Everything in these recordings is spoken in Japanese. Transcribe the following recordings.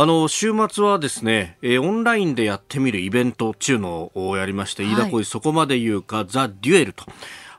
あの週末はですね、えー、オンラインでやってみるイベントっていうのをやりまして、はい、飯田浩二そこまで言うかザ・デュエルと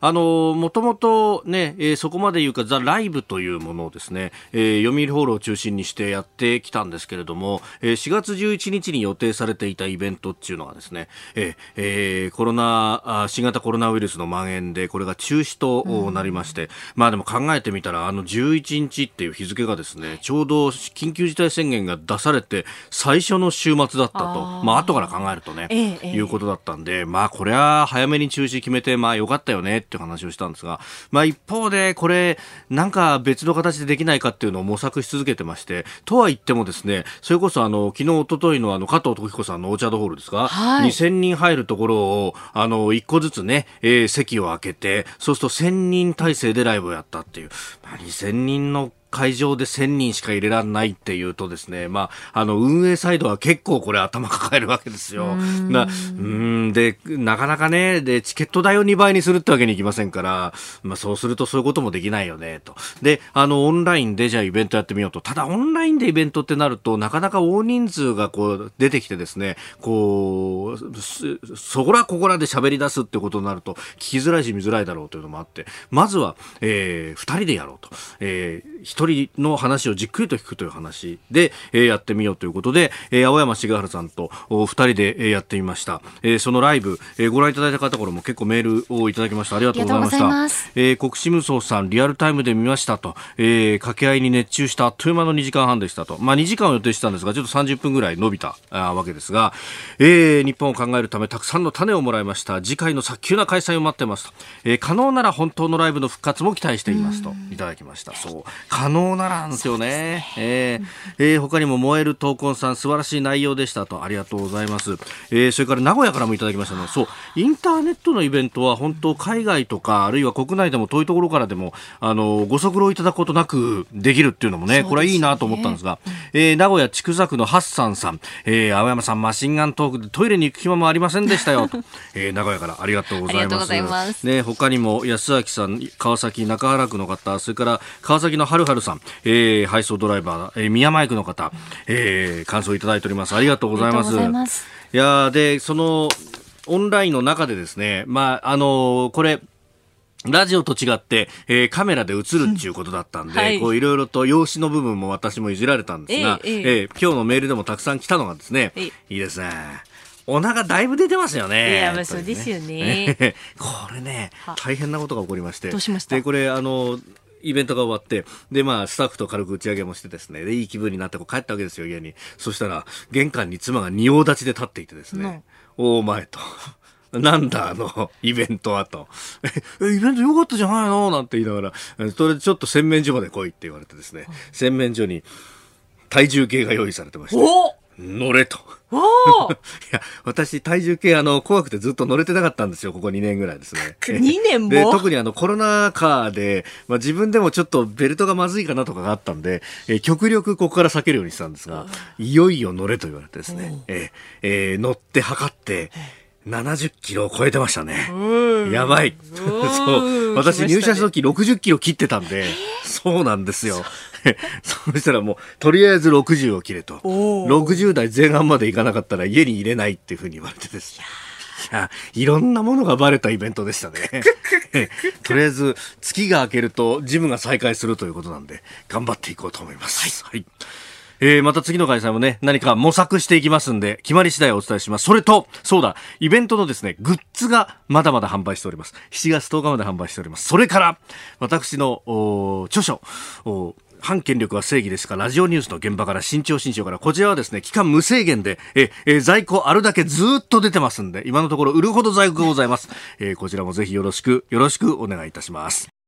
あのもともとね、えー、そこまで言うかザ・ライブというものをですね、えー、読売ホールを中心にしてやってきたんですけれども、えー、4月11日に予定されていたイベントっていうのはですね、えーえー、コロナ新型コロナウイルスの蔓延でこれが中止となりまして、うん、まあでも考えてみたらあの11日っていう日付がですねちょうど緊急事態宣言が出されて最初の週末だったとまあ後から考えるとね、えー、いうことだったんでまあこれは早めに中止決めてまあよかったよねって話をしたんですが、まあ、一方でこれなんか別の形でできないかっていうのを模索し続けてましてとは言ってもですねそれこそあの昨日一昨日のあの加藤時彦さんのオーチャードホールですか、はい、2000人入るところをあの1個ずつね、えー、席を空けてそうすると1000人体制でライブをやったっていう、まあ、2000人の会場で1000人しか入れられないっていうとですね、まあ、あの、運営サイドは結構これ頭抱えるわけですよ。なうんで、なかなかね、で、チケット代を2倍にするってわけにいきませんから、まあ、そうするとそういうこともできないよね、と。で、あの、オンラインでじゃあイベントやってみようと。ただ、オンラインでイベントってなると、なかなか大人数がこう、出てきてですね、こう、そこらここらで喋り出すってことになると、聞きづらいし見づらいだろうというのもあって、まずは、えー、2人でやろうと。えー一人の話をじっくりと聞くという話で、えー、やってみようということで、えー、青山茂春さんと二人で、えー、やってみました、えー、そのライブ、えー、ご覧いただいた方からも結構メールをいただきました。ありがとうございました。えー、国士無双さんリアルタイムで見ましたと、えー、掛け合いに熱中したあっという間の2時間半でしたと。まあ2時間を予定したんですがちょっと30分ぐらい伸びたあわけですが、えー、日本を考えるためたくさんの種をもらいました。次回の早急な開催を待ってますと、えー、可能なら本当のライブの復活も期待していますと。いただきました。そう可能ならんですよね。えー、えー、他にも燃える闘魂さん素晴らしい内容でしたと。ありがとうございます。えー、それから名古屋からもいただきましたの。そう。インターネットのイベントは本当海外とかあるいは国内でも遠いところからでもあのご足労いただくことなくできるっていうのもね、ね、これはいいなと思ったんですが、えー、名古屋千種区のハッサンさん、えー、青山さんマシンガントークでトイレに行く暇もありませんでしたよと、えー、名古屋からありがとうございます。ます。ね他にも安崎さん川崎中原区の方それから川崎のはるはるさん、えー、配送ドライバー、えー、宮前区の方、えー、感想いただいております。ありがとうございます。ますいやで、その、オンラインの中でですね、まあ、あのー、これ、ラジオと違って、えー、カメラで映るっていうことだったんで、はい、こういろいろと用紙の部分も私もいじられたんですが、えー、えー、今日のメールでもたくさん来たのがですね、いいですね。お腹だいぶ出てますよね。いや、まあそうですよね。ね これね、大変なことが起こりまして。どうしました？で、これ、あの、イベントが終わって、で、まあ、スタッフと軽く打ち上げもしてですね、で、いい気分になってこう帰ったわけですよ、家に。そしたら、玄関に妻が仁王立ちで立っていてですね、お前と。なんだ、あの、イベントはと。え、イベント良かったじゃないの？なんて言いながら、それでちょっと洗面所まで来いって言われてですね、洗面所に体重計が用意されてました。乗れと。いや、私、体重計、あの、怖くてずっと乗れてなかったんですよ、ここ2年ぐらいですね。2年も？で、特にあの、コロナ禍で、まあ、自分でもちょっとベルトがまずいかなとかがあったんで、えー、極力ここから避けるようにしたんですが、いよいよ乗れと言われてですね、えー、えー、乗って測って、70キロを超えてましたね。やばい。そう。私入社した時60キロ切ってたんで、そうなんですよ。そしたらもう、とりあえず60を切れと。60代前半までいかなかったら家に入れないっていうふうに言われてですね。いや、いろんなものがバレたイベントでしたね。とりあえず、月が明けるとジムが再開するということなんで、頑張っていこうと思います。はい、はいえー、また次の開催もね、何か模索していきますんで、決まり次第お伝えします。それと、そうだ、イベントのですね、グッズがまだまだ販売しております。7月10日まで販売しております。それから、私の、著書、反権力は正義ですかラジオニュースの現場から新潮新潮からこちらはですね期間無制限でええ在庫あるだけずっと出てますんで今のところ売るほど在庫がございます、え、こちらもぜひよろしくよろしくお願いいたします。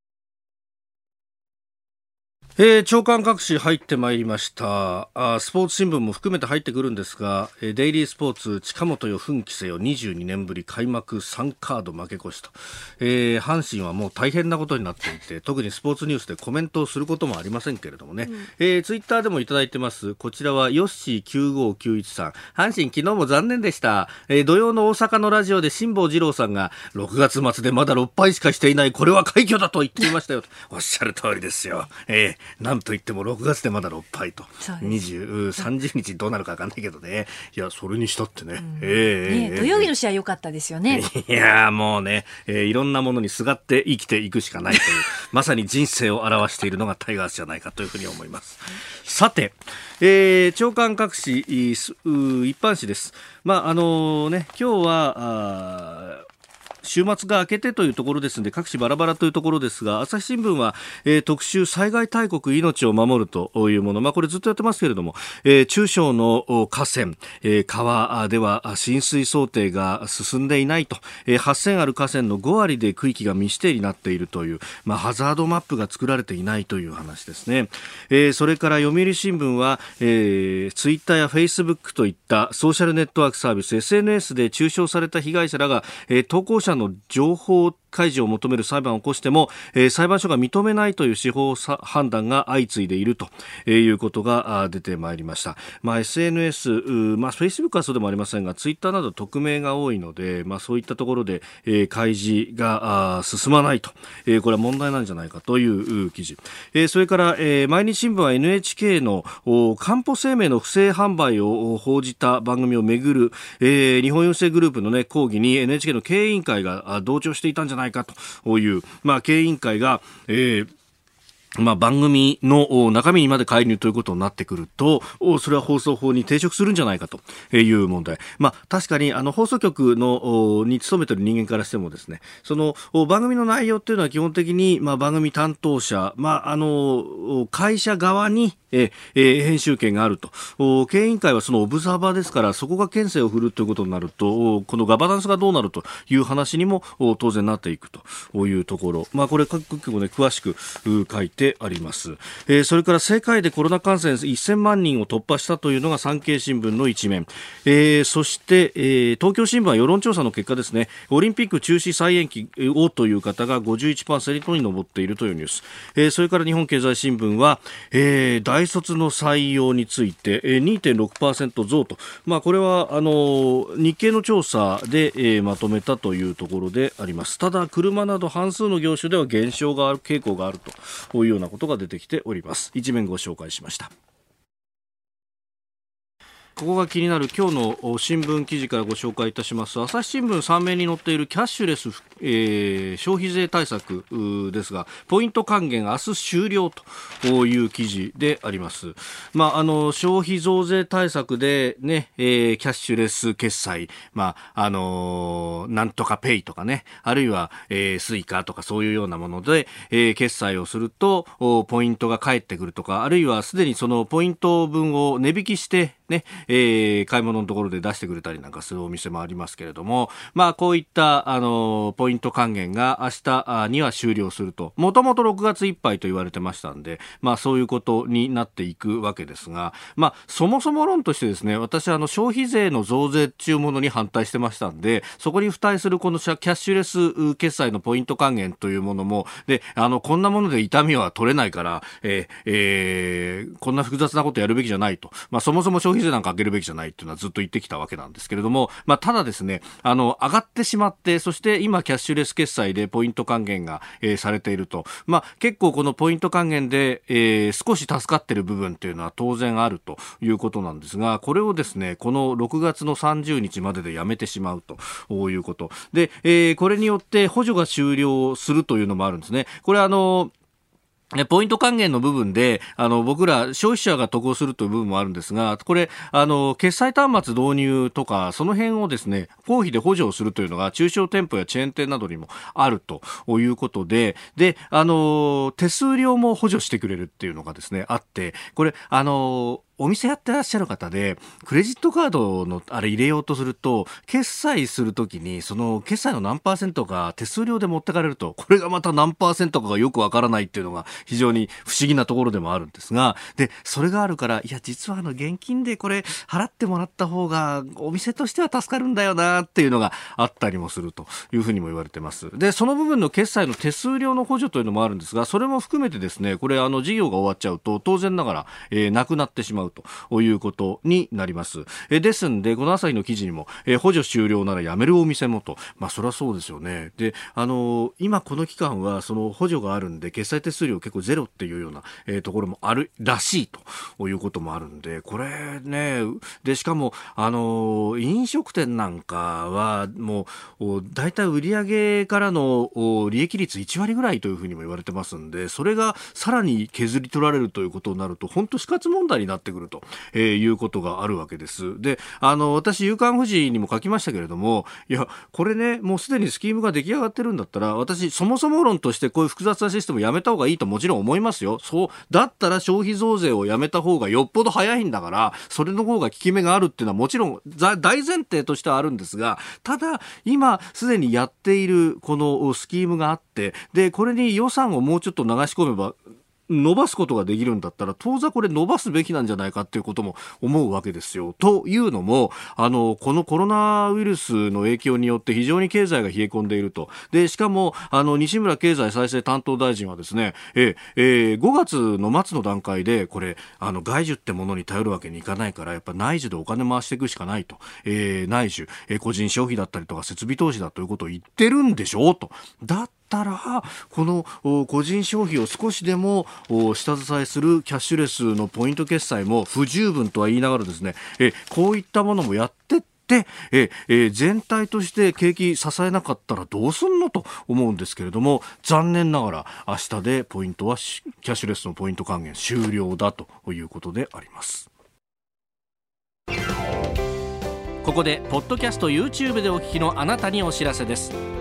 えー、長官各紙入ってまいりました。あスポーツ新聞も含めて入ってくるんですが、えー、デイリースポーツ近本よ奮起せよ22年ぶり開幕3カード負け越しと、えー、阪神はもう大変なことになっていて特にスポーツニュースでコメントをすることもありませんけれどもね、うん、えー、ツイッターでもいただいてます。こちらはヨッシー9591さん。阪神昨日も残念でした、えー、土曜の大阪のラジオで辛坊治郎さんが6月末でまだ6敗しかしていないこれは快挙だと言っていましたよ。おっしゃる通りですよ、えーなんといっても6月でまだ6敗と、20、30日どうなるか分かんないけどね、いや、それにしたってね、うん、えー、ね土曜日の試合良かったですよね。いや、もうね、えー、いろんなものにすがって生きていくしかないという、まさに人生を表しているのがタイガースじゃないかというふうに思います。さて、えー、長官各紙、一般紙です。まあ、あのー、ね、今日は、あ週末が明けてというところですので各紙バラバラというところですが朝日新聞は、えー、特集災害大国命を守るというもの、まあ、これずっとやってますけれども、えー、中小の河川、えー、川では浸水想定が進んでいないと、えー、8000ある河川の5割で区域が未指定になっているという、まあ、ハザードマップが作られていないという話ですね、えー、それから読売新聞は、えー、ツイッターやフェイスブックといったソーシャルネットワークサービス SNS で中傷された被害者らが、えー、投稿者の情報開示を求める裁判を起こしても、えー、裁判所が認めないという司法判断が相次いでいるということが出てまいりました。まあ、SNS、まあ、Facebook はそうでもありませんが、Twitter など匿名が多いので、まあ、そういったところで、えー、開示が進まないと、えー、これは問題なんじゃないかという記事。えー、それから、えー、毎日新聞は NHK のかんぽ生命の不正販売を報じた番組をめぐる、えー、日本郵政グループの、ね、抗議に NHK の経営委員会が同調していたんじゃないかという、まあ、経営委員会が、えーまあ、番組の中身にまで介入ということになってくると、それは放送法に抵触するんじゃないかという問題。まあ、確かに、あの、放送局の、に勤めてる人間からしてもですね、その、番組の内容っていうのは基本的に、まあ、番組担当者、まあ、あの、会社側に、えー、編集権があると。経営委員会はそのオブザーバーですから、そこが権勢を振るということになると、このガバナンスがどうなるという話にも当然なっていくというところ。まあ、これ各局もね、詳しく書いてあります。えー、それから世界でコロナ感染1000万人を突破したというのが産経新聞の一面。えー、そして、えー、東京新聞は世論調査の結果ですね、オリンピック中止再延期をという方が51%に上っているというニュース。えー、それから日本経済新聞は、えー、大卒の採用について2.6%増と、まあ、これはあの日経の調査で、えー、まとめたというところでありますただ車など半数の業種では減少がある傾向があるというようなことが出てきております。一面ご紹介しました。ここが気になる今日の新聞記事からご紹介いたします。朝日新聞3面に載っているキャッシュレス、えー、消費税対策ですがポイント還元明日終了という記事であります、まあ、あの消費増税対策でね、えー、キャッシュレス決済、まああのなんとかペイとかねあるいは、えー、スイカとかそういうようなもので、えー、決済をするとポイントが返ってくるとかあるいはすでにそのポイント分を値引きしてね、えー、買い物のところで出してくれたりなんかするお店もありますけれども、まあ、こういった、あの、ポイント還元が明日には終了すると、もともと6月いっぱいと言われてましたんで、まあ、そういうことになっていくわけですが、まあ、そもそも論としてですね、私はあの、消費税の増税っていうものに反対してましたんで、そこに付帯するこのキャッシュレス決済のポイント還元というものも、で、あの、こんなもので痛みは取れないから、えー、えー、こんな複雑なことやるべきじゃないと。まあ、そもそも消費税なんか上げるべきじゃないっていうのはずっと言ってきたわけなんですけれども、まあ、ただですね、あの、上がってしまって、そして今キャッシュレス決済でポイント還元が、えー、されていると、まあ、結構このポイント還元で、えー、少し助かっている部分っていうのは当然あるということなんですが、これをですね、この6月の30日まででやめてしまうということ。で、えー、これによって補助が終了するというのもあるんですね。これあの、ポイント還元の部分で、あの、僕ら消費者が得をするという部分もあるんですが、これ、あの、決済端末導入とか、その辺をですね、公費で補助をするというのが、中小店舗やチェーン店などにもあるということで、で、あの、手数料も補助してくれるっていうのがですね、あって、これ、あの、お店やってらっしゃる方で、クレジットカードのあれ入れようとすると、決済するときに、その決済の何パーセントか手数料で持ってかれると、これがまた何パーセントかがよくわからないっていうのが非常に不思議なところでもあるんですが、で、それがあるから、いや、実はあの、現金でこれ払ってもらった方が、お店としては助かるんだよなっていうのがあったりもするというふうにも言われてます。で、その部分の決済の手数料の補助というのもあるんですが、それも含めてですね、これあの、事業が終わっちゃうと、当然ながら、えー、なくなってしまうということになります。え、ですんで、この朝日の記事にも、え、補助終了ならやめるお店もと、まあ、それはそうですよね。で、あの今この期間は、その補助があるんで、決済手数料結構ゼロっていうような、え、ところもあるらしいということもあるんで、これね、で、しかも、あの飲食店なんかは、もう、大体売上からの利益率1割ぐらいというふうにも言われてますんで、それがさらに削り取られるということになると、本当死活問題になっててくると、えー、いうことがあるわけです。で、あの、私、夕刊富士にも書きましたけれども、いや、これね、もうすでにスキームが出来上がってるんだったら、私、そもそも論としてこういう複雑なシステムやめた方がいいともちろん思いますよ。そう、だったら消費増税をやめた方がよっぽど早いんだから、それの方が効き目があるっていうのはもちろん大前提としてはあるんですが、ただ、今、すでにやっているこのスキームがあって、で、これに予算をもうちょっと流し込めば、伸ばすことができるんだったら、当座これ伸ばすべきなんじゃないかっていうことも思うわけですよ。というのも、あの、このコロナウイルスの影響によって非常に経済が冷え込んでいると。で、しかも、あの、西村経済再生担当大臣はですね、え、えー、5月の末の段階で、これ、あの、外需ってものに頼るわけにいかないから、やっぱ内需でお金回していくしかないと。えー、内需、えー、個人消費だったりとか設備投資だということを言ってるんでしょうと。だったら、この個人消費を少しでも下支えするキャッシュレスのポイント決済も不十分とは言いながらですね、えこういったものもやってってええ全体として景気支えなかったらどうすんのと思うんですけれども残念ながら明日でポイントはキャッシュレスのポイント還元終了だということであります。ここでポッドキャスト YouTube でお聞きのあなたにお知らせです。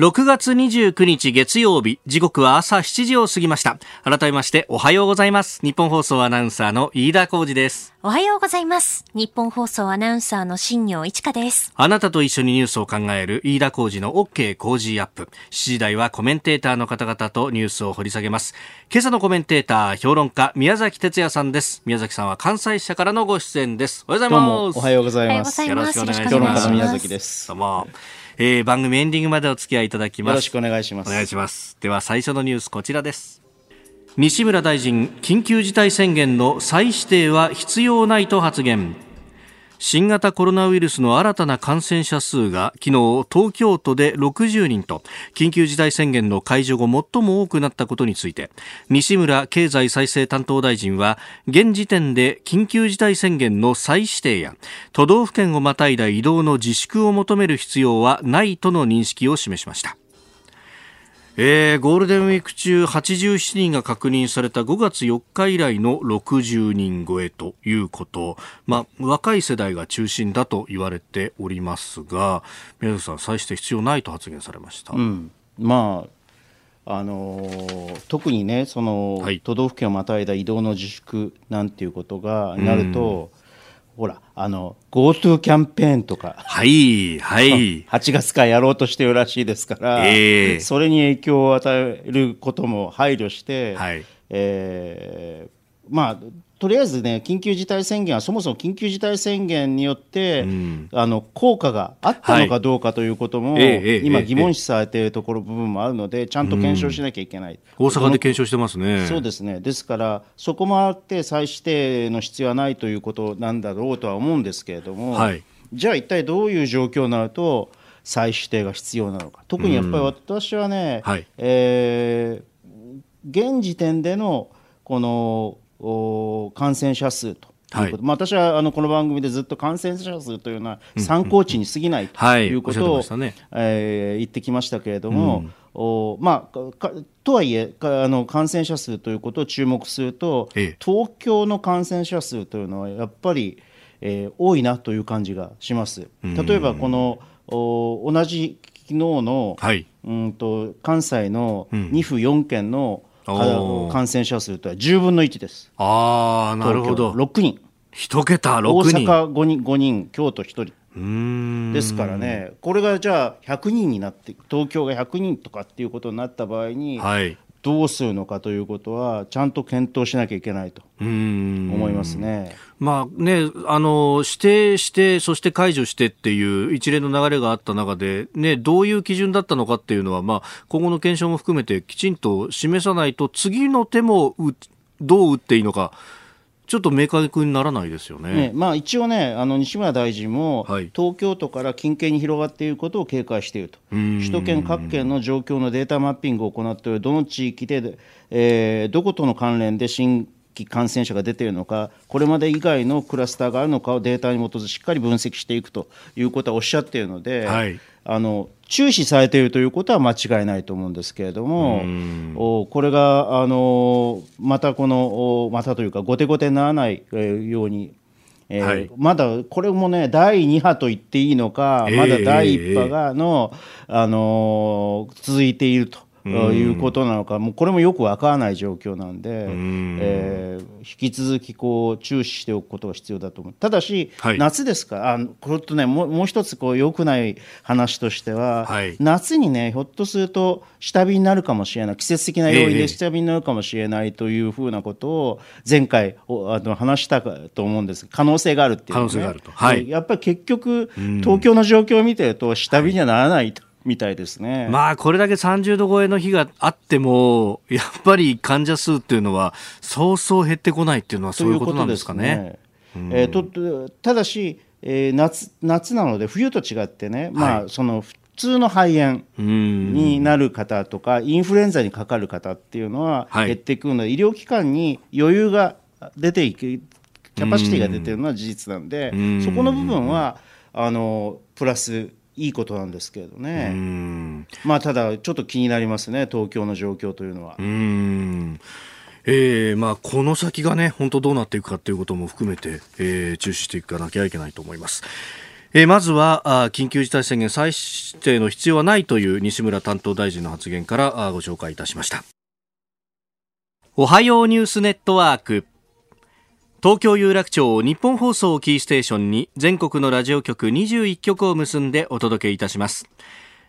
6月29日月曜日、時刻は朝7時を過ぎました。改めましておはようございます。日本放送アナウンサーの飯田浩二です。おはようございます。日本放送アナウンサーの新業一華です。あなたと一緒にニュースを考える飯田浩二の OK 工事アップ。7時台はコメンテーターの方々とニュースを掘り下げます。今朝のコメンテーター、評論家、宮崎哲也さんです。宮崎さんは関西社からのご出演です。おはようございます。おはようございます。よろしくお願いします。評論家の宮崎です。どうも。えー、番組エンディングまでお付き合いいただきます。よろしくお願いします。お願いします。では最初のニュースこちらです。西村大臣、緊急事態宣言の再指定は必要ないと発言。新型コロナウイルスの新たな感染者数が昨日東京都で60人と緊急事態宣言の解除後最も多くなったことについて西村経済再生担当大臣は現時点で緊急事態宣言の再指定や都道府県をまたいだ移動の自粛を求める必要はないとの認識を示しました。えー、ゴールデンウィーク中87人が確認された5月4日以来の60人超えということ、まあ、若い世代が中心だと言われておりますが宮崎さん、際して必要ないと発言されました。うん、まああのー、特にねその、はい、都道府県をまたいだ移動の自粛なんていうことがなると、ほら、あの、GoTo キャンペーンとか、はい、はい。8月からやろうとしてるらしいですから、えー、それに影響を与えることも配慮して、はい、えー、まあ、とりあえずね、緊急事態宣言はそもそも緊急事態宣言によって、うん、あの効果があったのかどうかということも、はい、今、疑問視されているところ部分もあるので、ちゃんと検証しなきゃいけない、うん、大阪で検証してますね。そうですね、ですから、そこもあって、再指定の必要はないということなんだろうとは思うんですけれども、はい、じゃあ、一体どういう状況になると、再指定が必要なのか、特にやっぱり私はね、うんはい、えー、現時点でのこの感染者数と。ということ、はい、まあ、私はあのこの番組でずっと感染者数というのは参考値に過ぎないということを、え言ってきましたけれども、うん。おまあ、とはいえあの感染者数ということを注目すると、ええ、東京の感染者数というのはやっぱり、えー、多いなという感じがします。例えばこのお同じ昨日の、はい、うんと関西の2府4県の、うん、感染者数とは10分の1です。あなるほど。6人。一桁6人。大阪5人 ,5 人京都1人。ですからね、これがじゃあ100人になって、東京が100人とかっていうことになった場合に、はい、どうするのかということは、ちゃんと検討しなきゃいけないと思いますね。まあね、あの指定して、そして解除してっていう一連の流れがあった中で、ね、どういう基準だったのかっていうのは、まあ、今後の検証も含めてきちんと示さないと、次の手もどう打っていいのか。ちょっと明確にならないですよね。ねまあ、一応ね、あの西村大臣も、はい、東京都から近県に広がっていることを警戒していると、首都圏各県の状況のデータマッピングを行っており、どの地域で、えー、どことの関連で新規感染者が出ているのか、これまで以外のクラスターがあるのかをデータに基づきしっかり分析していくということはおっしゃっているので、はい、あの注視されているということは間違いないと思うんですけれども、おこれがあのまたこのまたというか後手後手にならないようにえーはい、まだこれもね第2波と言っていいのか、まだ第1波がの、えー、あのー、続いているということなのか、もうこれもよくわからない状況なんで、ん。えー、引き続きこう注視しておくことが必要だと思う。ただし、はい、夏ですか、あこれとね、もうもう一つこう良くない話としては、はい、夏にね、ひょっとすると下火になるかもしれない、季節的な要因で下火になるかもしれないというふうなことを前回あの話したかと思うんです。可能性があるっていう、ね、可能性があると、はい、やっぱり結局、東京の状況を見てると、下火にはならないと。みたいですね。まあ、これだけ30度超えの日があっても、やっぱり患者数っていうのは、そうそう減ってこないっていうのは、そういうことなんですかね。えー、とただし、えー、夏夏なので、冬と違ってね、まあ、その普通の肺炎になる方とか、インフルエンザにかかる方っていうのは減っていくので、はい、医療機関に余裕が出ていく、キャパシティが出てるのは事実なんで、そこの部分は、あのプラスいいことなんですけれどね、まあ、ただ、ちょっと気になりますね、東京の状況というのは。うん。えーまあ、この先がね、本当どうなっていくかということも含めて、えー、注視していかなきゃいけないと思います。えー、まずはあ緊急事態宣言再指定の必要はないという西村担当大臣の発言からあご紹介いたしました。おはようニュースネットワーク東京有楽町日本放送キーステーションに全国のラジオ局21局を結んでお届けいたします。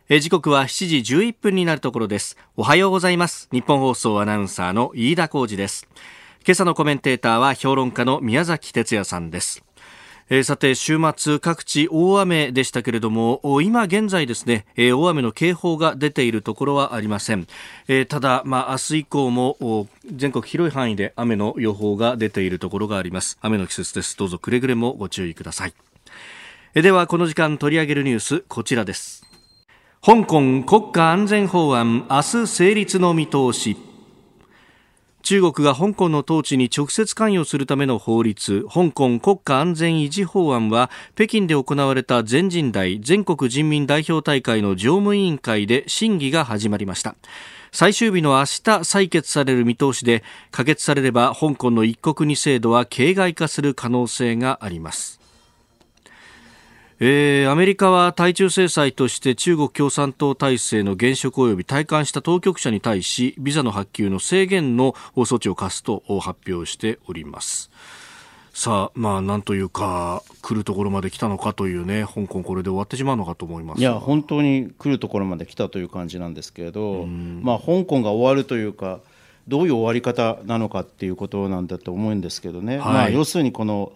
時刻は7時11分になるところです。おはようございます。日本放送アナウンサーの飯田浩二です。今朝のコメンテーターは評論家の宮崎哲也さんです。えー、さて週末各地大雨でしたけれども今現在ですね、えー、大雨の警報が出ているところはありません、えー、ただまあ明日以降も全国広い範囲で雨の予報が出ているところがあります。雨の季節です。どうぞくれぐれもご注意ください。えではこの時間取り上げるニュースこちらです。香港国家安全法案明日成立の見通し。中国が香港の統治に直接関与するための法律。香港国家安全維持法案は北京で行われた全人代全国人民代表大会の常務委員会で審議が始まりました最終日の明日採決される見通しで可決されれば香港の一国二制度は形骸化する可能性があります。えー、アメリカは対中制裁として中国共産党体制の現職及び退官した当局者に対しビザの発給の制限の措置を課すと発表しております。さあまあなんというか来るところまで来たのかというね香港これで終わってしまうのかと思います。いや本当に来るところまで来たという感じなんですけれどまあ香港が終わるというかどういう終わり方なのかっていうことなんだと思うんですけどね、はい、まあ、要するにこの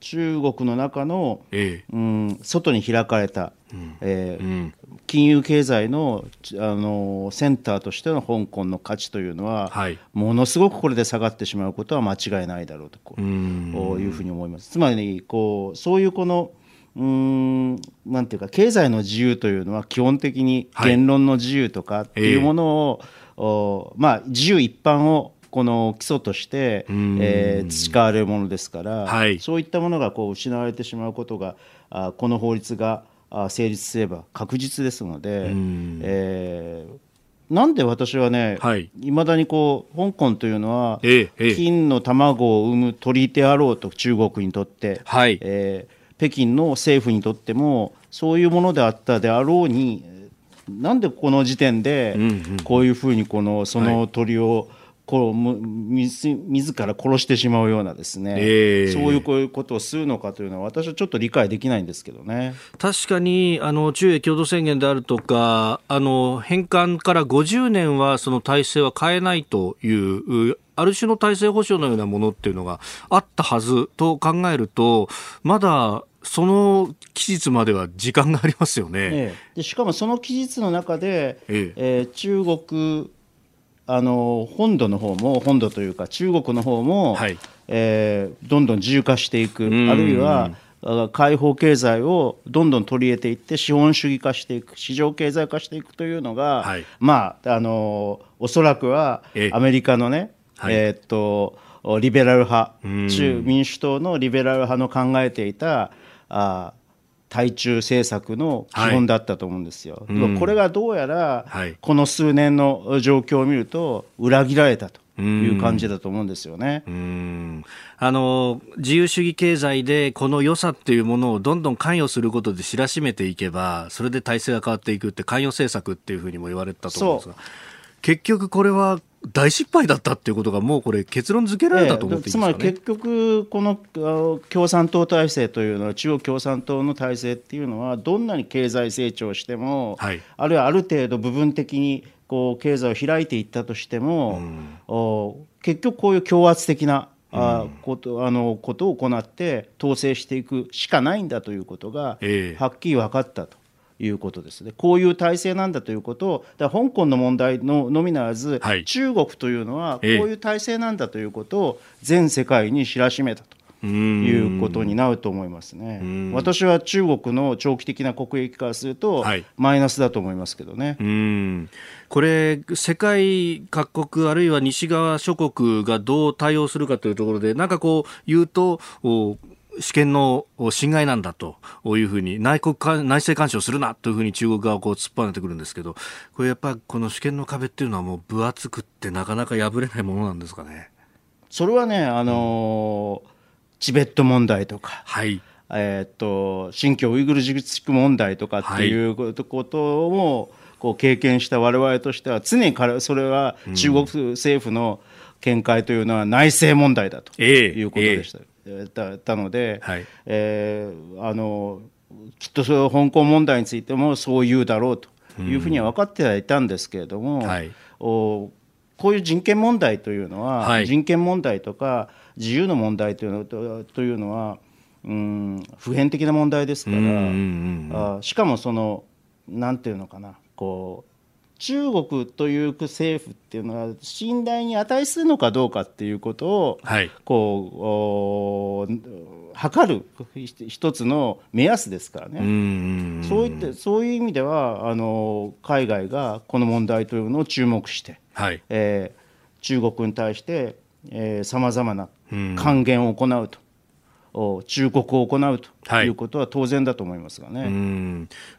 中国の中の、ええ、うん、外に開かれた、うん、えーうん、金融経済のあのセンターとしての香港の価値というのは、はい、ものすごくこれで下がってしまうことは間違いないだろうとこういうふうに思います。つまりこうそういうこのうんなんていうか経済の自由というのは基本的に言論の自由とかっていうものを、はいえ。ーおまあ、自由一般をこの基礎として、えー、培われるものですから、はい、そういったものがこう失われてしまうことがあこの法律が成立すれば確実ですので、えー、なんで私はね、はい、まだにこう香港というのは、ええ、金の卵を産む鳥であろうと中国にとって、はい。えー、北京の政府にとってもそういうものであったであろうになんでこの時点でこういうふうにこのその鳥をこう自自ら殺してしまうようなですね、えー、そういうこういうことをするのかというのは私はちょっと理解できないんですけどね。確かにあの中英共同宣言であるとかあの返還から50年はその体制は変えないというある種の体制保障のようなものっていうのがあったはずと考えるとまだその期日までは時間がありますよね。ええ、でしかもその期日の中で、ええ。ー、中国あの本土の方も本土というか中国の方も、はい、えー、どんどん自由化していく。あるいは開放経済をどんどん取り入れていって資本主義化していく。市場経済化していくというのが、はい、まああのおそらくはアメリカのね、はい、えー、っとリベラル派中民主党のリベラル派の考えていたあ対中政策の基本だったと思うんですよ。はい、これがどうやら、この数年の状況を見ると裏切られたと。いう感じだと思うんですよね。あの自由主義経済でこの良さっていうものをどんどん関与することで知らしめていけばそれで体制が変わっていくって関与政策っていうふうにも言われたと思うんですが結局これは大失敗だったっていうことがもうこれ結論付けられたと思っていい、ね、つまり結局この共産党体制というのは中国共産党の体制っていうのはどんなに経済成長しても、はい、あるいはある程度部分的にこう経済を開いていったとしても、うん、結局こういう強圧的なあことあのことを行って統制していくしかないんだということがはっきり分かったと。いうことですね、こういう体制なんだということを、だ香港の問題ののみならず、はい、中国というのは、こういう体制なんだということを全世界に知らしめたと。いうことになると思いますね。私は中国の長期的な国益からすると、はい、マイナスだと思いますけどね。これ、世界各国、あるいは西側諸国がどう対応するかというところで、なんかこう言うと、主権の侵害なんだというふうに内国内政干渉するなというふうに中国側をこう突っ張ねてくるんですけどこれやっぱこの主権の壁っていうのはもう分厚くってなかなか破れないものなんですかね？それはねあのー、チベット問題とか、はい。えー、っと新疆ウイグル自治区問題とかっていうことも、こう経験した我々としては常にそれは中国政府の見解というのは内政問題だということでした。えーえ。ーだたので、はい、えー、あのきっとその香港問題についてもそう言うだろうというふうには分かってはいたんですけれども、はい、おこういう人権問題というのは、はい、人権問題とか自由の問題というのとというのは、うん、普遍的な問題ですから、あしかもそのなんていうのかなこう中国という政府っていうのは信頼に値するのかどうかっていうことを、はい、こう測る一つの目安ですからね。そういってそういう意味ではあの海外がこの問題というのを注目して、はい。えー、中国に対してさまざまな還元を行うと。忠告を行うということは当然だと思いますがね。はい、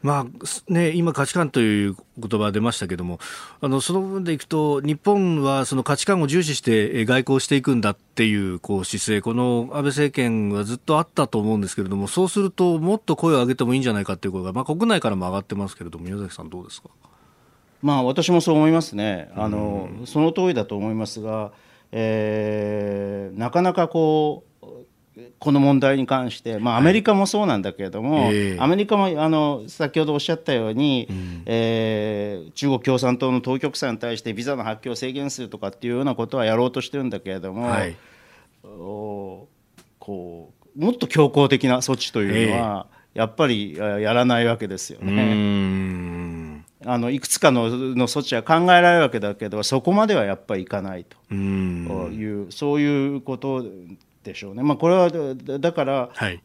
まあね、今、価値観という言葉が出ましたけれども、あのその部分でいくと、日本はその価値観を重視して外交していくんだっていうこう姿勢、この安倍政権はずっとあったと思うんですけれども、そうすると、もっと声を上げてもいいんじゃないかという声が、まあ、国内からも上がってますけれども、宮崎さん、どうですか？まあ、私もそう思いますね、あのその通りだと思いますが、えー、なかなかこうこの問題に関して、まあ、アメリカもそうなんだけれども、はいえ。ー、アメリカもあの先ほどおっしゃったように、うん、えー、中国共産党の当局者に対してビザの発給を制限するとかっていうようなことはやろうとしてるんだけれども、はい、おこうもっと強硬的な措置というのは、えー、やっぱりやらないわけですよね。あのいくつかのの措置は考えられるわけだけどそこまではやっぱりいかないと。いうそういうことでしょうね。まあ、これはだから、はい、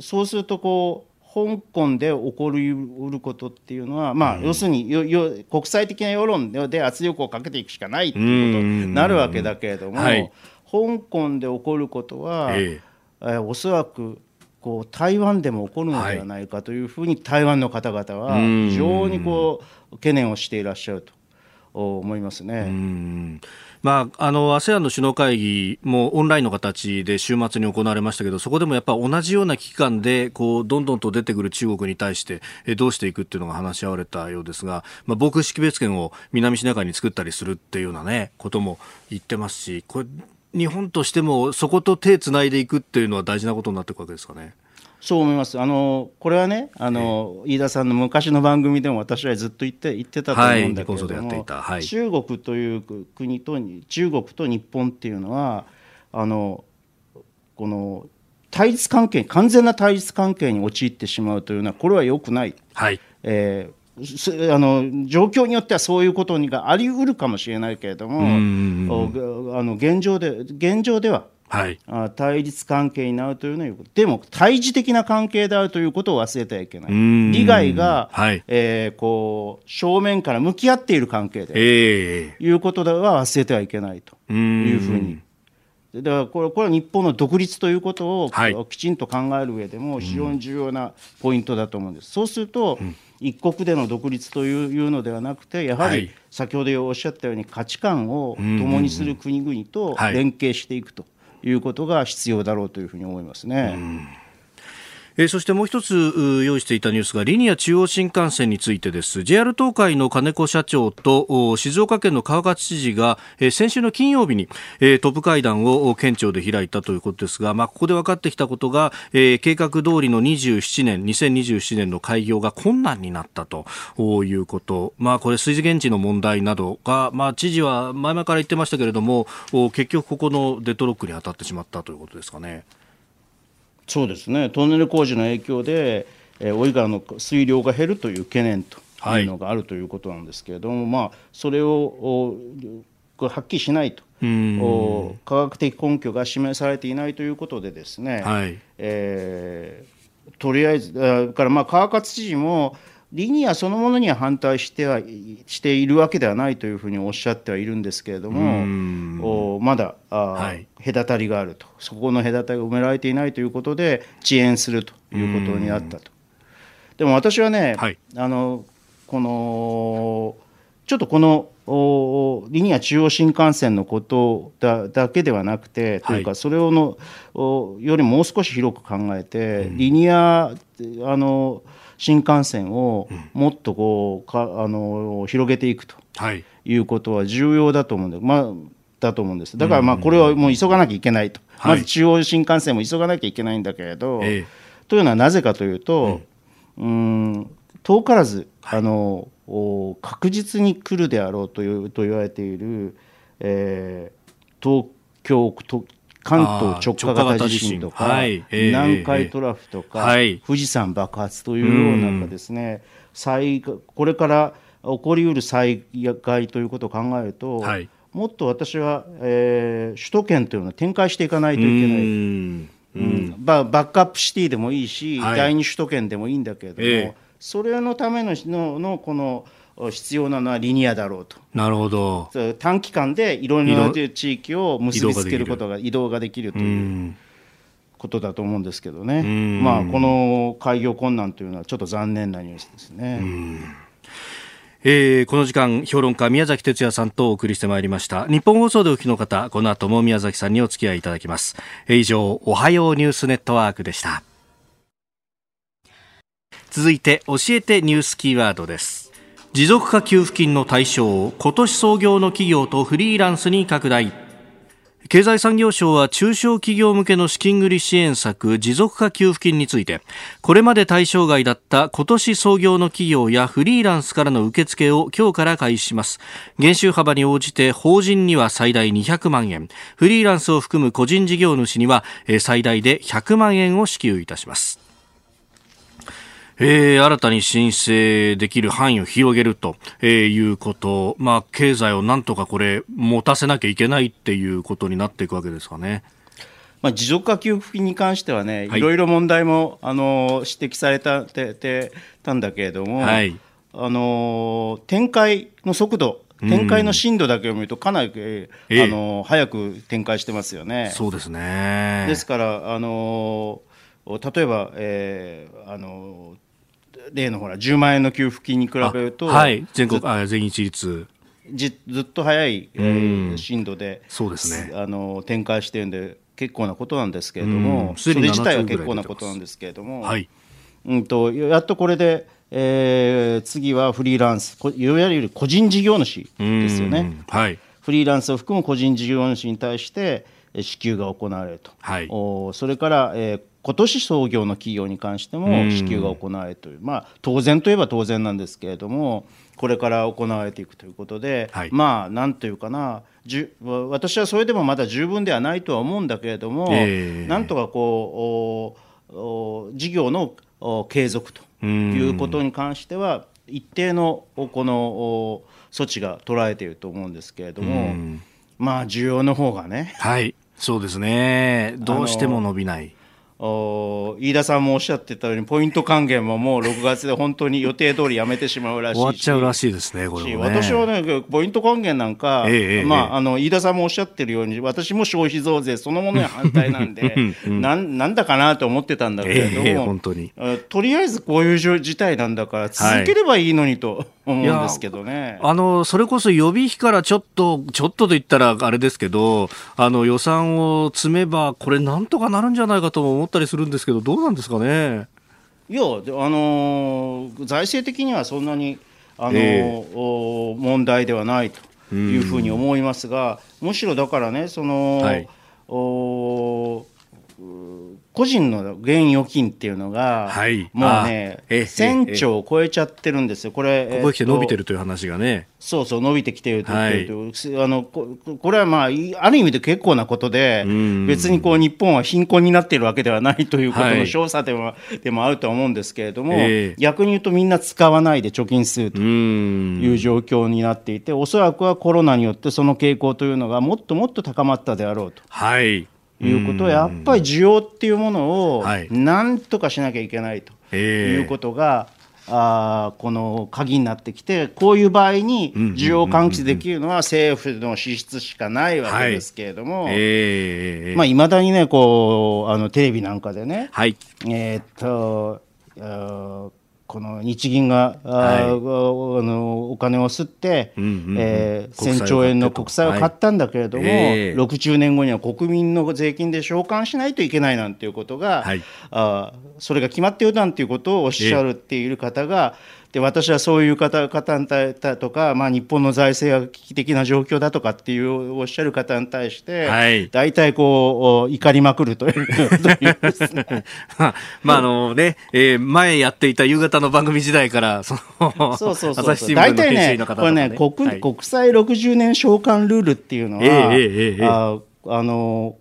そうするとこう香港で起こりうることっていうのは、まあ、要するによよ国際的な世論で圧力をかけていくしかないっていうことになるわけだけれども、はい、香港で起こることは、ええ。ー、おそらくこう台湾でも起こるのではないかというふうに、台湾の方々は非常にこう懸念をしていらっしゃると思いますね。まあ、あの ASEAN の首脳会議もオンラインの形で週末に行われましたけどそこでもやっぱ同じような危機感でこうどんどんと出てくる中国に対してどうしていくっていうのが話し合われたようですが、まあ、防空識別圏を南シナ海に作ったりするっていうような、ね、ことも言ってますしこれ日本としてもそこと手をつないでいくっていうのは大事なことになっていくわけですかね。そう思います。あのこれはね、あの、飯田さんの昔の番組でも私はずっと言って言ってたと思うんだけども、はい、中国という国と中国と日本っていうのはあのこの対立関係完全な対立関係に陥ってしまうというのはこれはよくない。はい。えーあの状況によってはそういうことがありうるかもしれないけれども、あの現状で現状でははい、対立関係になるというのはでも対峙的な関係であるということを忘れてはいけない。利害が、はい、えー、こう正面から向き合っている関係で、えー、いうことでは忘れてはいけないと。いうふうに。だからこれこれは日本の独立ということを、はい、きちんと考える上でも非常に重要なポイントだと思うんです。そうすると、うん。一国での独立というのではなくてやはり先ほどおっしゃったように価値観を共にする国々と連携していくということが必要だろうというふうに思いますね。えー、そしてもう一つ用意していたニュースがリニア中央新幹線についてです JR 東海の金子社長と静岡県の川勝知事が、えー、先週の金曜日に、えー、トップ会談を県庁で開いたということですが、まあ、ここで分かってきたことが、えー、計画通りの27年2027年の開業が困難になったということ、まあ、これ水源地の問題などが、まあ、知事は前々から言ってましたけれども結局ここのデッドロックに当たってしまったということですかね。そうですね。トンネル工事の影響で、えー、大井川の水量が減るという懸念というのがあるということなんですけれども、はい、まあ、それをはっきりしないと。科学的根拠が示されていないということでですね、はい、えー、とりあえずだからまあ川勝知事もリニアそのものには反対してはしているわけではないというふうにおっしゃってはいるんですけれども、まだあ、はい、隔たりがあると、そこの隔たりが埋められていないということで、遅延するということになったと。でも私はね、はい、あのこのちょっとこのリニア中央新幹線のことだだけではなくて、というか、それをのよりもう少し広く考えて、リニアあの新幹線をもっとこうかあの広げていくとい。うことは重要だと思うんで、まあ、だと思うんです。だからまあこれはもう急がなきゃいけないと、まず中央新幹線も急がなきゃいけないんだけれど、というのはなぜかというと、うん、遠からずあの確実に来るであろうというと言われている、えー、東京関東直下型地震とか、はい、南海トラフとか、はい、富士山爆発というようなかですね、災これから起こりうる災害ということを考えると、はい、もっと私は、えー、首都圏というのは展開していかないといけない。うん。うん、バックアップシティでもいいし、第二首都圏でもいいんだけれども、えー、それのためのののこの必要なのはリニアだろうと。なるほど。短期間でいろいろな地域を結びつけることが移動ができるということだと思うんですけどね。まあこの開業困難というのはちょっと残念なニュースですね。えー、この時間評論家宮崎哲也さんとお送りしてまいりました日本放送でお聞きの方この後も宮崎さんにお付き合いいただきます、えー、以上おはようニュースネットワークでした続いて教えてニュースキーワードです持続化給付金の対象を今年創業の企業とフリーランスに拡大。経済産業省は中小企業向けの資金繰り支援策持続化給付金についてこれまで対象外だった今年創業の企業やフリーランスからの受付を今日から開始します。減収幅に応じて法人には最大200万円。フリーランスを含む個人事業主には最大で100万円を支給いたします。えー、新たに申請できる範囲を広げると、えー、いうこと、まあ、経済をなんとかこれ、持たせなきゃいけないっていうことになっていくわけですかね。まあ、持続化給付金に関してはね、はい、いろいろ問題もあの指摘されたててたんだけれども、はい、あの展開の速度展開の深度だけを見ると、かなり、えー、あの早く展開してますよね。そうですね。ですからあの例えば、えー、あの例のほら10万円の給付金に比べると、はい、全国あ全一律。じずっと早い、えー、深度でそうですね。あの展開してるんで結構なことなんですけれども、それ自体は結構なことなんですけれども、はい。うんと、やっとこれで、えー、次はフリーランスいわゆる個人事業主ですよね、はい、フリーランスを含む個人事業主に対して支給が行われると、はい、おそれから、えー、今年創業の企業に関しても支給が行われるという、まあ、当然といえば当然なんですけれども、これから行われていくということで、はい、まあ、なんというかな、じゅ私はそれでもまだ十分ではないとは思うんだけれども、えー、なんとかこうお事業の継続ということに関しては、一定のこの措置が取られていると思うんですけれども、まあ、需要の方がね。はい。そうですね。どうしても伸びない。飯田さんもおっしゃってたようにポイント還元ももう6月で本当に予定通りやめてしまうらしい終わっちゃうらしいですね、これ、ね、私はね、ポイント還元なんか、えまあ、あの飯田さんもおっしゃってるように、私も消費増税そのものに反対なんで、うん、なんなんだかなと思ってたんだけれども、え本当にとりあえずこういう事態なんだから、続ければいいのにと。思うんですけどね。あの、それこそ予備費からちょっと、ちょっとと言ったらあれですけど、あの予算を積めば、これなんとかなるんじゃないかと思ったりするんですけど、どうなんですかね？いや、あの財政的にはそんなに、あのえー、問題ではないというふうに思いますが、むしろだからね、その、はい、お個人の現預金っていうのが、はい、もうね、1000兆を超えちゃってるんですよ、これ、ここへ来て伸びてるという話がね。そうそう、伸びてきてると言ってると、はい、あのここれはまあ、ある意味で結構なことで、別にこう日本は貧困になっているわけではないということの証左でも,、でもあるとは思うんですけれども、えー、逆に言うと、みんな使わないで貯金するという状況になっていて、おそらくはコロナによってその傾向というのがもっともっと高まったであろうと。はいいうことはやっぱり需要っていうものをなんとかしなきゃいけないということが、あこの鍵になってきてこういう場合に需要を喚起できるのは政府の支出しかないわけですけれども、はいえー、まあ、未だにねこうあのテレビなんかでね、はい、えー、っとこの日銀が、はい、あのお金を吸って、うんうんうん、えー、1000兆円の国債を買ったんだけれども、はい。えー、60年後には国民の税金で償還しないといけないなんていうことが、はい、あそれが決まっているなんていうことをおっしゃるっている方が、で私はそういう方方に対とか、まあ、日本の財政が危機的な状況だとかっていうおっしゃる方に対して、はい、大体こう怒りまくるという まああのね、えー、前やっていた夕方の番組時代からそのそうそうそうそう。大体ねこれね国はい、国際60年償還ルールっていうのは、えーえーえー、ああの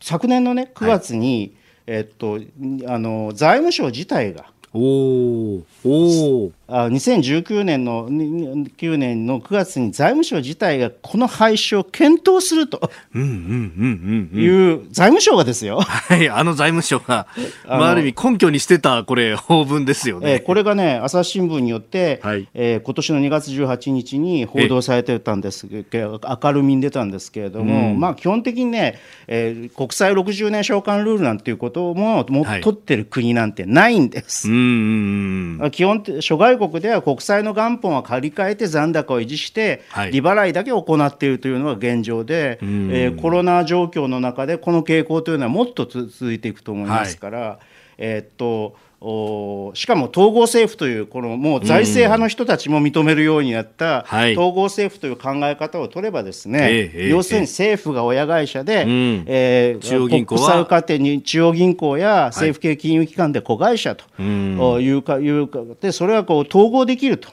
昨年のね9月に、はい、えっとあの財務省自体がおおあ2019年の9年の9月に財務省自体がこの廃止を検討するという財務省がですよ。はい、あの財務省が、まあ、ある意味根拠にしてたこれ法文ですよね。えー、これがね朝日新聞によって、はい、えー、今年の2月18日に報道されてたんです明るみに出たんですけれども、うん、まあ基本的にね、えー、国際60年償還ルールなんていうこともも取ってる国なんてないんです。うん基本諸外国では国債の元本は借り換えて残高を維持して、利払いだけ行っているというのが現状で、えー、コロナ状況の中でこの傾向というのはもっと続いていくと思いますから、はい、えー、っとおしかも統合政府というこのもう財政派の人たちも認めるようになった統合政府という考え方を取ればですね、要するに政府が親会社で、えー、中央銀行国際家庭に中央銀行や政府系金融機関で子会社というか,、いうかでそれはこう統合できると。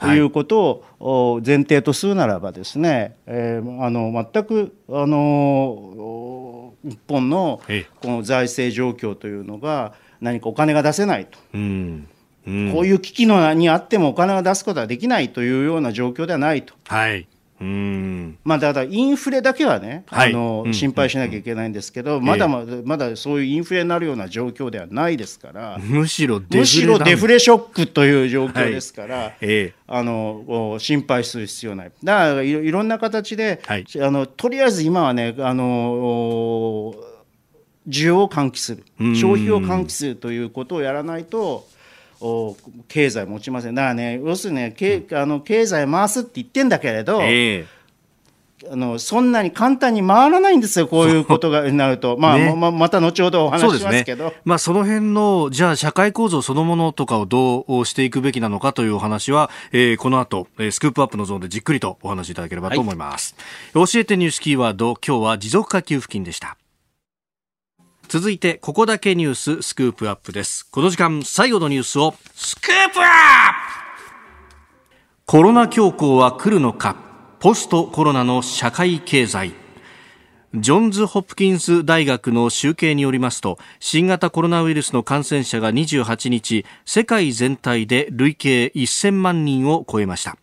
とい。うことを前提とするならばですね、えー、あの全くあの日本のこの財政状況というのが何かお金が出せないと、うん。うん、こういう危機のにあってもお金を出すことはできないというような状況ではないと。はい。まあ、だからインフレだけはね、はい、あの心配しなきゃいけないんですけど、まだまだまだそういうインフレになるような状況ではないですから、むしろデフレショックという状況ですから、はい。えあの心配する必要ない。だからいろんな形で、はい、あのとりあえず今はね、あの需要を喚起する、消費を喚起するということをやらないと、経済持ちません。だからね要するにね経あの経済回すって言ってんだけれど、えー、あのそんなに簡単に回らないんですよ、こういうことがなると、まあ、ね、ままた後ほどお話ししますけど、ね、まあ、その辺の、じゃあ、社会構造そのものとかをどうしていくべきなのかというお話は、えー、この後、えー、スクープアップのゾーンでじっくりとお話しいただければと思います。はい、教えてニュースキーワード、今日は持続化給付金でした。続いて、ここだけニューススクープアップです。この時間、最後のニュースを、スクープアップコロナ恐慌は来るのか?ポストコロナの社会経済。ジョンズ・ホプキンス大学の集計によりますと新型コロナウイルスの感染者が28日世界全体で累計1000万人を超えました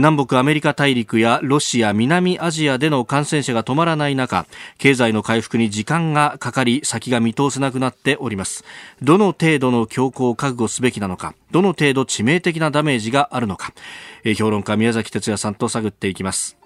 南北アメリカ大陸やロシア、南アジアでの感染者が止まらない中、経済の回復に時間がかかり、先が見通せなくなっております。どの程度の強行を覚悟すべきなのか、どの程度致命的なダメージがあるのか、評論家宮崎哲也さんと探っていきます。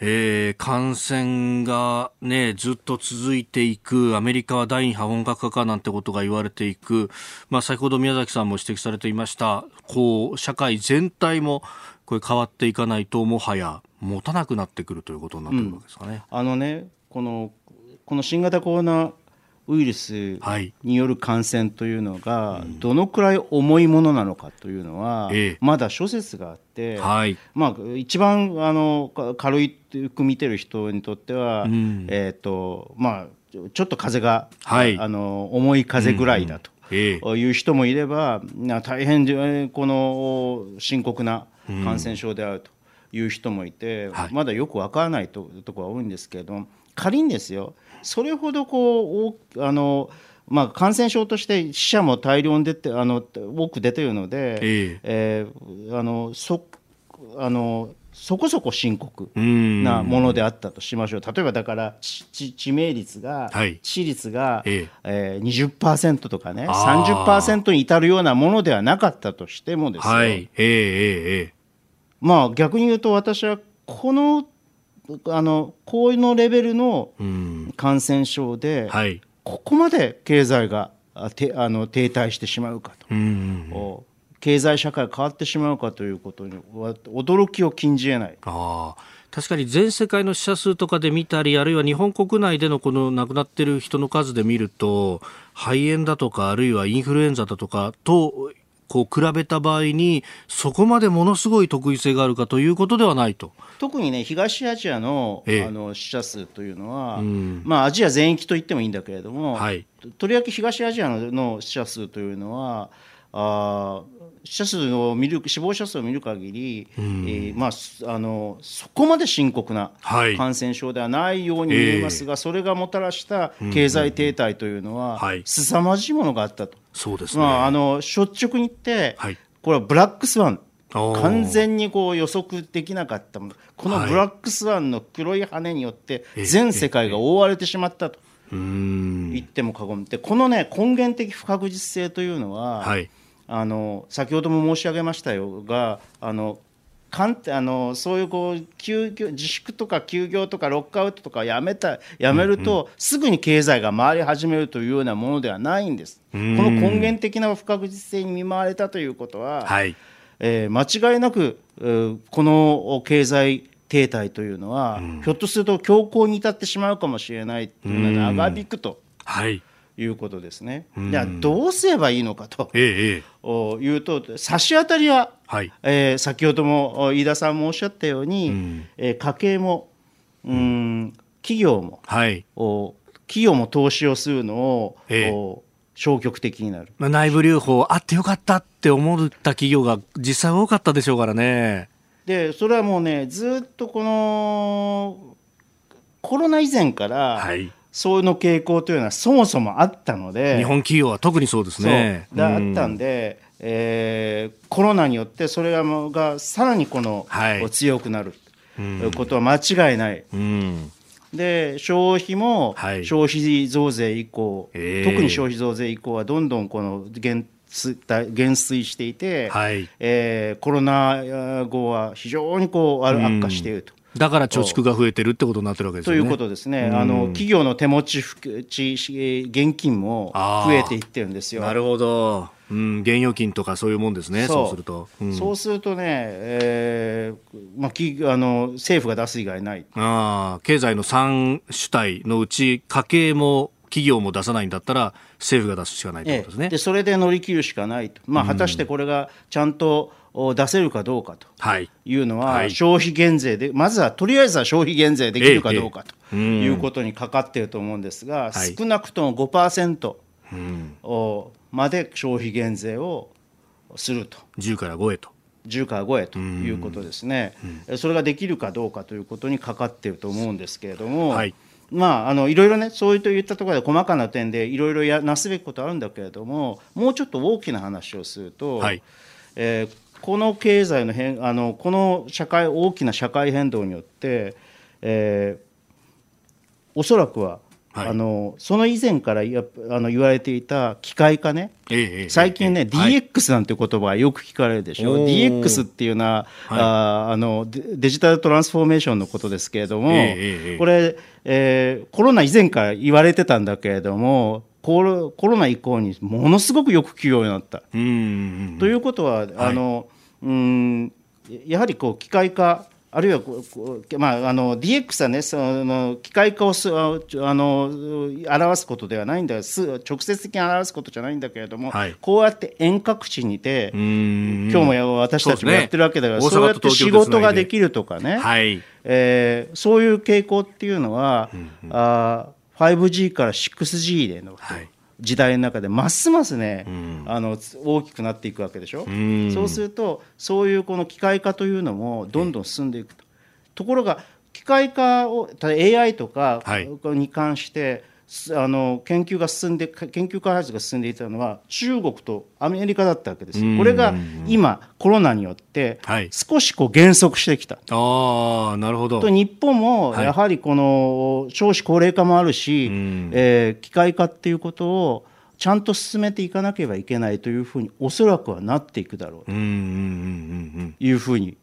えー、感染がね、ずっと続いていく、アメリカは第2波本格化かなんてことが言われていく、まあ先ほど宮崎さんも指摘されていました、こう、社会全体もこれ変わっていかないともはや持たなくなってくるということになってくるわけですかね。うん、あのねこのこの新型コロナウイルスによる感染というのがどのくらい重いものなのかというのはまだ諸説があって、はい、まあ、一番あの軽く見てる人にとっては、うん、えーとまあ、ちょっと風が、はい、あの重い風ぐらいだという人もいれば、大変この深刻な感染症であるという人もいて、はい、まだよく分からないとところが多いんですけれど仮にですよそれほどこうあのまあ、感染症として死者も大量に出てあの多く出ているので、ええ。ー、あのそあのそこそこ深刻なものであったとしましょう。例えばだから致命率が、はい、致死率が、ええ。えー、20%とかね30%に至るようなものではなかったとしてもですね、はい、えー、えー、まあ逆に言うと私はこのあのこういうのレベルの感染症で、はい、ここまで経済がてあの停滞してしまうかと、経済社会が変わってしまうかということに驚きを禁じ得ない。あ確かに全世界の死者数とかで見たりあるいは日本国内でのこの亡くなっている人の数で見ると肺炎だとかあるいはインフルエンザだとかとこう比べた場合にそこまでものすごい特異性があるかということではないと。特にね東アジアのええ、あの死者数というのは、うん、まあ、アジア全域と言ってもいいんだけれども、はい、とりわけ東アジアの死者数というのはあ死者数を見る死亡者数を見る限り、うん、えー、まあ、あのそこまで深刻な感染症ではないように見えますが、はい、それがもたらした経済停滞というのは、凄まじいものがあったと。そうですね、まあ、あの率直に言って、はい、これはブラックスワン完全にこう予測できなかった。ものこのブラックスワンの黒い羽によって全世界が覆われてしまったと言っても過言でこのね根源的不確実性というのは、はい、あの先ほども申し上げましたよがあのかんあのそういうこう休業自粛とか休業とかロックアウトとかやめたやめると、うんうん、すぐに経済が回り始めるというようなものではないんです。この根源的な不確実性に見舞われたということは、はい、えー、間違いなく、えー、この経済停滞というのは、うん、ひょっとすると強行に至ってしまうかもしれないというのが長引くと。はいいうことですね。じゃあどうすればいいのかと、ええ、いうと差し当たりは、はい、えー、先ほども飯田さんもおっしゃったように、うん、えー、家計も、うん、企業も、はい、お企業も投資をするのを、ええ、消極的になる、まあ、内部留保あってよかったって思った企業が実際多かったでしょうからね。でそれはもうねずっとこのコロナ以前から、はい、そういうの傾向というのはそもそもあったので日本企業は特にそうですね。あったんで、えー、コロナによってそれががさらにこの、はい、強くなる。ことは間違いない。うん。で消費も消費増税以降、はい、特に消費増税以降はどんどんこの減減衰していて、はい、えー、コロナ後は非常にこう悪化していると。だから貯蓄が増えてるってことになってるわけですね。ということですね、あの企業の手持ち現金も増えていってるんですよ。なるほど。うん、現預金とかそういうもんですね、そう。すると。うん、そうするとね、えーまあ、きあの政府が出す以外ない。あ経済の3主体のうち、家計も企業も出さないんだったら、政府が出すしかないということですね、ええ、でそれで乗り切るしかないと、まあ、果たしてこれがちゃんと出せるかどうかとい。うのは、消費減税で、まずはとりあえずは消費減税できるかどうかということにかかっていると思うんですが、少なくとも5%。をまで消費減税をすると。10から5へと。10から5へということですね、それができるかどうかということにかかっていると思うんですけれども、はい、まあ、あのいろいろね、そういといったところで細かな点でいろいろやなすべきことあるんだけれども、もうちょっと大きな話をすると、はい、えー、この経済の変あの、この社会大きな社会変動によって、えー、おそらくははい、あのその以前からやあの言われていた機械化ね、ええ、最近ね、え、DX なんて言葉がよく聞かれるでしょ、はい、DX っていうのは、はい、ああのデジタルトランスフォーメーションのことですけれども、これ、えー、コロナ以前から言われてたんだけれども、コロコロナ以降にものすごくよく聞くようになった。ということは、あのうんやはりこう機械化あるいはまあ、あの DX はねその機械化をすあの表すことではないんだ直接的に表すことじゃないんだけれども、はい、こうやって遠隔地にて今日も私たちもやってるわけだからそう、ね,、やって仕事ができるとかね、はいえー、そういう傾向っていうのは、うんうん、あ 5G から 6G での、はい。時代の中でますますね、うん、あの大きくなっていくわけでしょ、うん、そうするとそういうこの機械化というのもどんどん進んでいくと。ところが機械化を AI とかに関して、はいあの研究が進んで研究開発が進んでいたのは中国とアメリカだったわけですこれが今コロナによって少しこう減速してきた、はい、あなるほど。と日本もやはりこの少子高齢化もあるし、はい、えー、機械化っていうことをちゃんと進めていかなければいけないというふうにおそらくはなっていくだろうと。いうふうに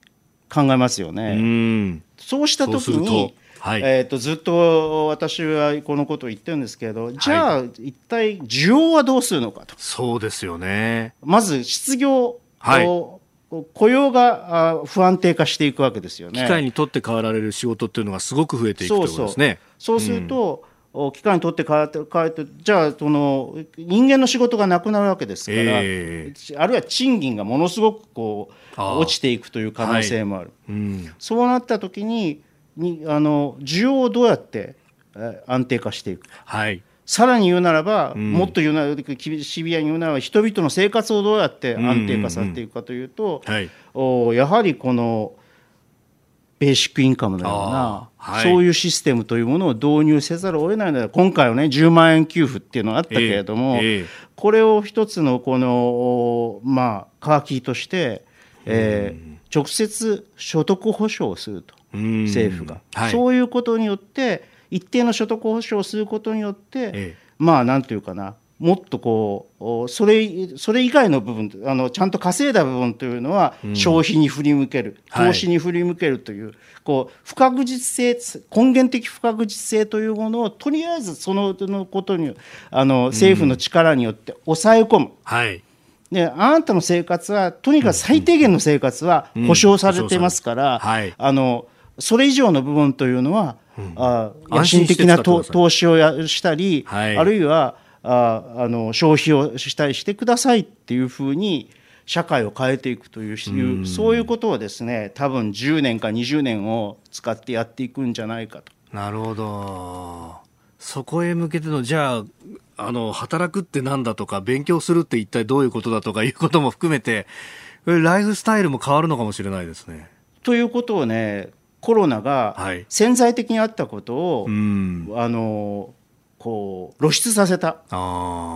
考えますよね。そうした時にはい、えーと、ずっと私はこのことを言ってるんですけど、じゃあ、一体需要はどうするのかと。そうですよね。まず失業、はい、雇用が不安定化していくわけですよね。機械にとって変わられる仕事っていうのがすごく増えていくということですね。そうすると、うん、機械にとって変わって変わってじゃあその人間の仕事がなくなるわけですから、えー、あるいは賃金がものすごくこう落ちていくという可能性もある、はい。うん、そうなった時ににあの需要をどうやって安定化していくか。はい。さらに言うならば、うん、もっと言うならシビアに言うならば人々の生活をどうやって安定化させていくかというと、うんうんうん、おやはりこのベーシックインカムのような、はい、そういうシステムというものを導入せざるを得ないので今回はね10万円給付っていうのがあったけれども、えーえー、これを一つのこのまあカーキーとして、えー、直接所得保障をすると。政府が、はい、そういうことによって一定の所得保障をすることによって、ええ、まあなんていうかなもっとこうそれそれ以外の部分あのちゃんと稼いだ部分というのは消費に振り向ける、うん、投資に振り向けるという、はい、こう不確実性根源的不確実性というものをとりあえずそののことにあの政府の力によって抑え込む。うんはい。であなたの生活はとにかく最低限の生活は保障されてますから、うん。はい、あのそれ以上の部分というのは、うん、あ野心的な投資をやしたり、はい、あるいはああの消費をしたりしてくださいっていうふうに社会を変えていくという、うそういうことをですね多分10年か20年を使ってやっていくんじゃないかと。なるほど。そこへ向けてのじゃああの働くってなんだとか勉強するって一体どういうことだとかいうことも含めてライフスタイルも変わるのかもしれないですね。ということをねコロナが潜在的にあったことを、はい、あのこう露出させた。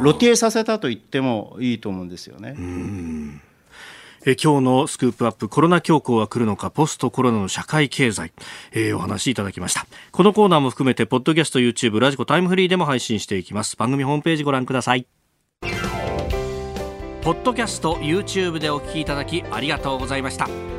露呈させたと言ってもいいと思うんですよね。え今日のスクープアップコロナ恐慌は来るのかポストコロナの社会経済、えー、お話しいただきました。このコーナーも含めてポッドキャスト YouTube ラジコタイムフリーでも配信していきます。番組ホームページご覧ください。ポッドキャスト YouTube でお聞きいただきありがとうございました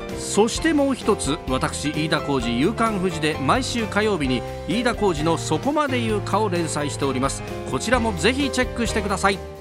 そしてもう一つ私飯田浩司夕刊富士で毎週火曜日に飯田浩司の「そこまで言うか」を連載しております。こちらもぜひチェックしてください。